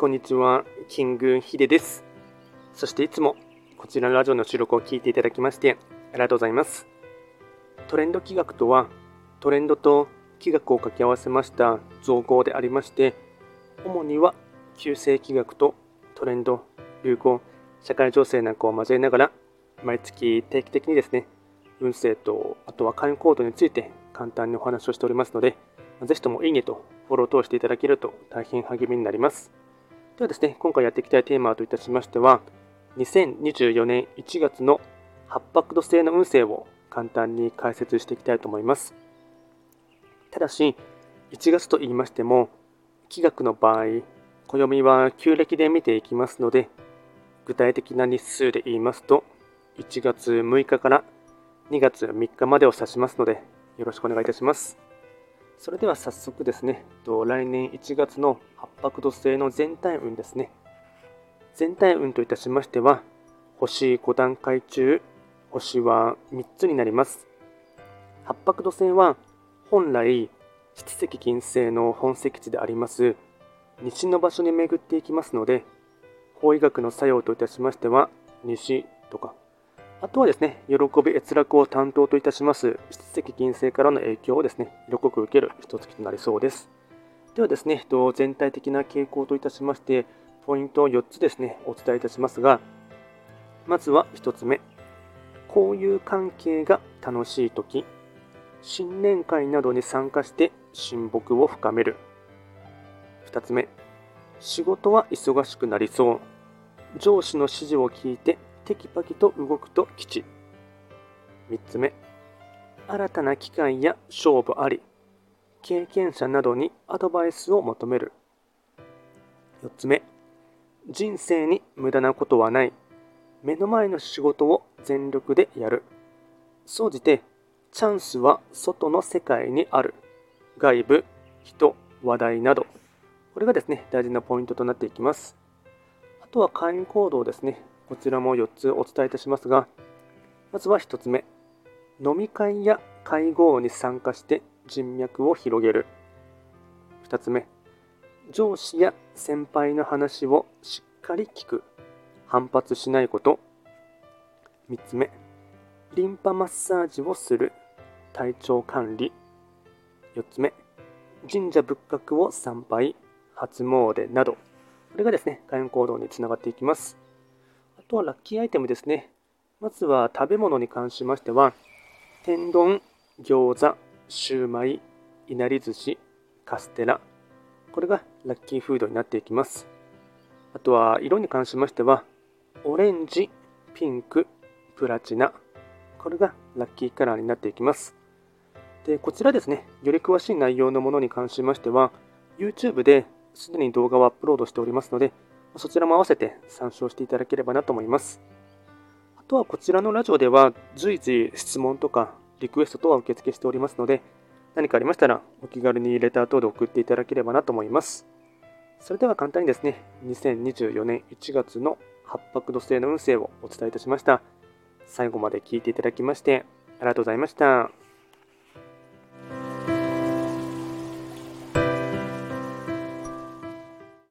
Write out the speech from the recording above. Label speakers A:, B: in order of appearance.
A: こんにちは、キングヒデです。そしていつもこちらのラジオの収録を聞いていただきましてありがとうございます。トレンド企画とは、トレンドと企画を掛け合わせました造語でありまして、主には旧世企画とトレンド、流行、社会情勢なんかを交えながら、毎月定期的にですね、運勢と、あとは会員行動について簡単にお話をしておりますので、ぜひともいいねとフォローを通していただけると大変励みになります。ではですね、今回やっていきたいテーマといたしましては、2024年1月の八白土星の運勢を簡単に解説していきたいと思います。ただし、1月と言いましても、気学の場合、暦は旧暦で見ていきますので、具体的な日数で言いますと、1月6日から2月3日までを指しますので、よろしくお願いいたします。それでは早速ですね、来年1月の八白土星の全体運ですね。全体運といたしましては、星5段階中、星は3つになります。八白土星は本来、七石金星の本石地であります、西の場所に巡っていきますので、法医学の作用といたしましては、西とか、あとはですね、喜び閲楽を担当といたします、七石金星からの影響をですね、色濃く受ける一月となりそうです。ではですね、全体的な傾向といたしまして、ポイントを4つですね、お伝えいたしますが、まずは1つ目、交友関係が楽しい時、新年会などに参加して親睦を深める。2つ目、仕事は忙しくなりそう。上司の指示を聞いてテキパキと動くと吉。3つ目、新たな機会や勝負あり。経験者などにアドバイスを求める。4つ目、人生に無駄なことはない。目の前の仕事を全力でやる。総じて、チャンスは外の世界にある。外部、人、話題など。これがですね、大事なポイントとなっていきます。あとは会員行動ですね。こちらも4つお伝えいたしますが、まずは1つ目。飲み会や会合に参加して人脈を広げる。2つ目。上司や先輩の話をしっかり聞く。反発しないこと。3つ目。リンパマッサージをする。体調管理。4つ目。神社仏閣を参拝。初詣など。これがですね、会員行動につながっていきます。あとはラッキーアイテムですね。まずは食べ物に関しましては、天丼、餃子、シューマイ、いなり寿司、カステラ。これがラッキーフードになっていきます。あとは色に関しましては、オレンジ、ピンク、プラチナ。これがラッキーカラーになっていきます。で、こちらですね、より詳しい内容のものに関しましては、YouTube ですでに動画をアップロードしておりますので、そちらも合わせて参照していただければなと思います。あとはこちらのラジオでは随時質問とかリクエスト等は受付しておりますので、何かありましたらお気軽にレター等で送っていただければなと思います。それでは簡単にですね、2024年1月の八白土星の運勢をお伝えいたしました。最後まで聞いていただきましてありがとうございました。